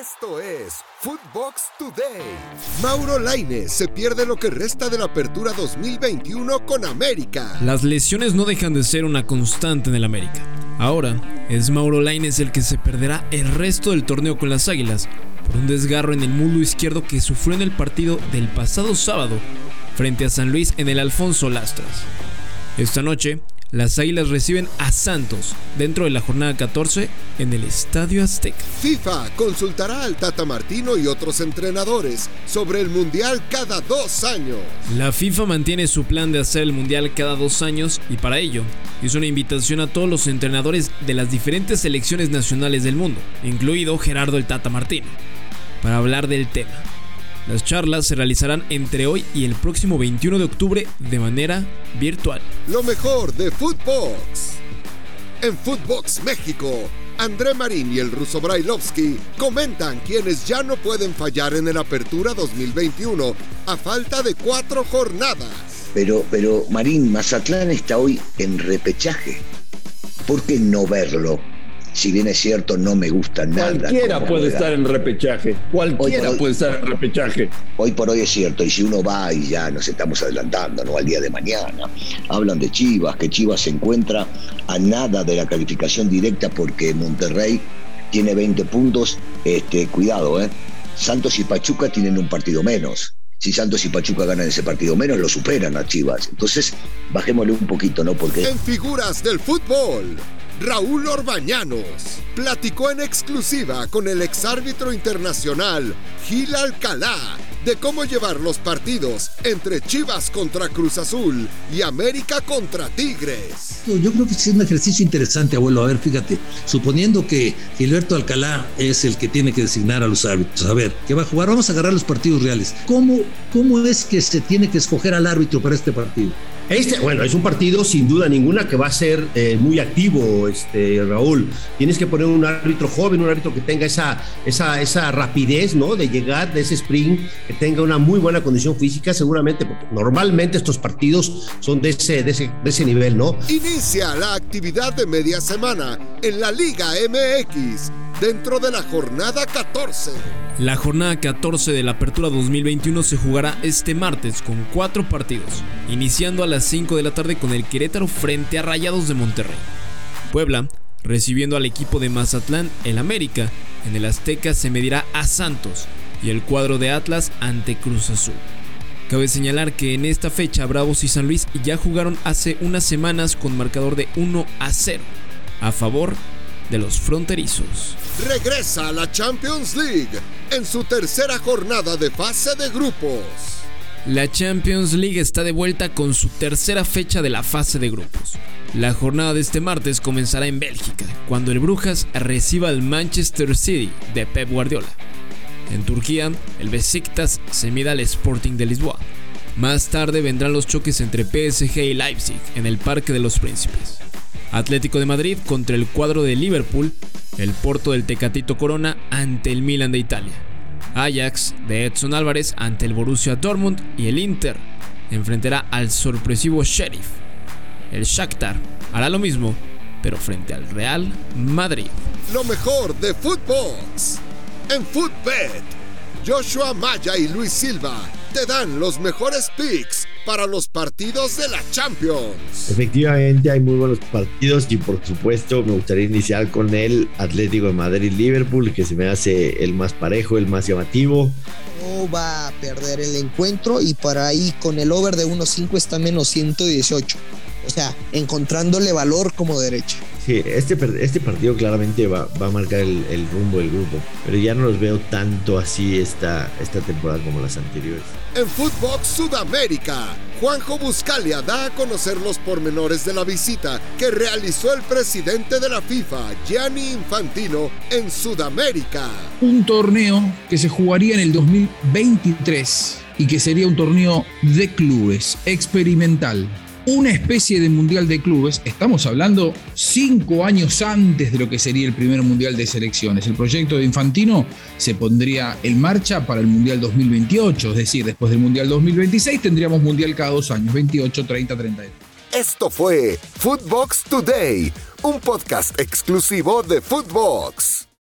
Esto es Footbox Today. Mauro Laine se pierde lo que resta de la apertura 2021 con América. Las lesiones no dejan de ser una constante en el América. Ahora es Mauro Laines el que se perderá el resto del torneo con las Águilas por un desgarro en el muslo izquierdo que sufrió en el partido del pasado sábado frente a San Luis en el Alfonso Lastras. Esta noche, las Águilas reciben a Santos dentro de la jornada 14 en el Estadio Azteca. FIFA consultará al Tata Martino y otros entrenadores sobre el Mundial cada dos años. La FIFA mantiene su plan de hacer el Mundial cada dos años y para ello hizo una invitación a todos los entrenadores de las diferentes selecciones nacionales del mundo, incluido Gerardo el Tata Martino, para hablar del tema. Las charlas se realizarán entre hoy y el próximo 21 de octubre de manera virtual. Lo mejor de Footbox. En Footbox México, André Marín y el ruso Brailovsky comentan quienes ya no pueden fallar en el Apertura 2021 a falta de cuatro jornadas. Pero, pero Marín, Mazatlán está hoy en repechaje. ¿Por qué no verlo? Si bien es cierto, no me gusta nada. Cualquiera puede estar en repechaje. Cualquiera puede estar en repechaje. Hoy por hoy es cierto, y si uno va y ya nos estamos adelantando, ¿no? Al día de mañana. Hablan de Chivas, que Chivas se encuentra a nada de la calificación directa porque Monterrey tiene 20 puntos. Este, cuidado, ¿eh? Santos y Pachuca tienen un partido menos. Si Santos y Pachuca ganan ese partido menos, lo superan a Chivas. Entonces, bajémosle un poquito, ¿no? Porque. En figuras del fútbol. Raúl Orbañanos platicó en exclusiva con el exárbitro internacional Gil Alcalá de cómo llevar los partidos entre Chivas contra Cruz Azul y América contra Tigres. Yo creo que es un ejercicio interesante, abuelo. A ver, fíjate, suponiendo que Gilberto Alcalá es el que tiene que designar a los árbitros, a ver, ¿qué va a jugar? Vamos a agarrar los partidos reales. ¿Cómo, cómo es que se tiene que escoger al árbitro para este partido? Este, bueno, es un partido sin duda ninguna que va a ser eh, muy activo, este, Raúl. Tienes que poner un árbitro joven, un árbitro que tenga esa, esa, esa rapidez, ¿no? De llegar, de ese sprint, que tenga una muy buena condición física, seguramente, porque normalmente estos partidos son de ese, de ese, de ese nivel, ¿no? Inicia la actividad de media semana en la Liga MX dentro de la jornada 14. La jornada 14 de la Apertura 2021 se jugará este martes con cuatro partidos, iniciando a las 5 de la tarde con el Querétaro frente a Rayados de Monterrey. Puebla, recibiendo al equipo de Mazatlán, el América, en el Azteca se medirá a Santos y el cuadro de Atlas ante Cruz Azul. Cabe señalar que en esta fecha Bravos y San Luis ya jugaron hace unas semanas con marcador de 1 a 0 a favor de los fronterizos. Regresa a la Champions League en su tercera jornada de fase de grupos. La Champions League está de vuelta con su tercera fecha de la fase de grupos. La jornada de este martes comenzará en Bélgica, cuando el Brujas reciba al Manchester City de Pep Guardiola. En Turquía, el Besiktas se mida al Sporting de Lisboa. Más tarde vendrán los choques entre PSG y Leipzig en el Parque de los Príncipes. Atlético de Madrid contra el cuadro de Liverpool, el Porto del Tecatito Corona ante el Milan de Italia, Ajax de Edson Álvarez ante el Borussia Dortmund y el Inter enfrentará al sorpresivo Sheriff. El Shakhtar hará lo mismo, pero frente al Real Madrid. Lo mejor de fútbol en Footbet. Joshua Maya y Luis Silva te dan los mejores picks para los partidos de la Champions. Efectivamente, hay muy buenos partidos y por supuesto me gustaría iniciar con el Atlético de Madrid-Liverpool, que se me hace el más parejo, el más llamativo. No va a perder el encuentro y para ahí con el over de 1.5 está menos 118. O sea, encontrándole valor como derecha. Sí, este, este partido claramente va, a marcar el, rumbo del grupo, pero ya no los veo tanto así esta, esta temporada como las anteriores. En Fútbol Sudamérica, Juanjo Buscalia da a conocer los pormenores de la visita que realizó el presidente de la FIFA, Gianni Infantino, en Sudamérica. Un torneo que se jugaría en el 2023 y que sería un torneo de clubes, experimental una especie de mundial de clubes. Estamos hablando cinco años antes de lo que sería el primer mundial de selecciones. El proyecto de Infantino se pondría en marcha para el mundial 2028, es decir, después del mundial 2026 tendríamos mundial cada dos años, 28, 30, 32. Esto fue Footbox Today, un podcast exclusivo de Footbox.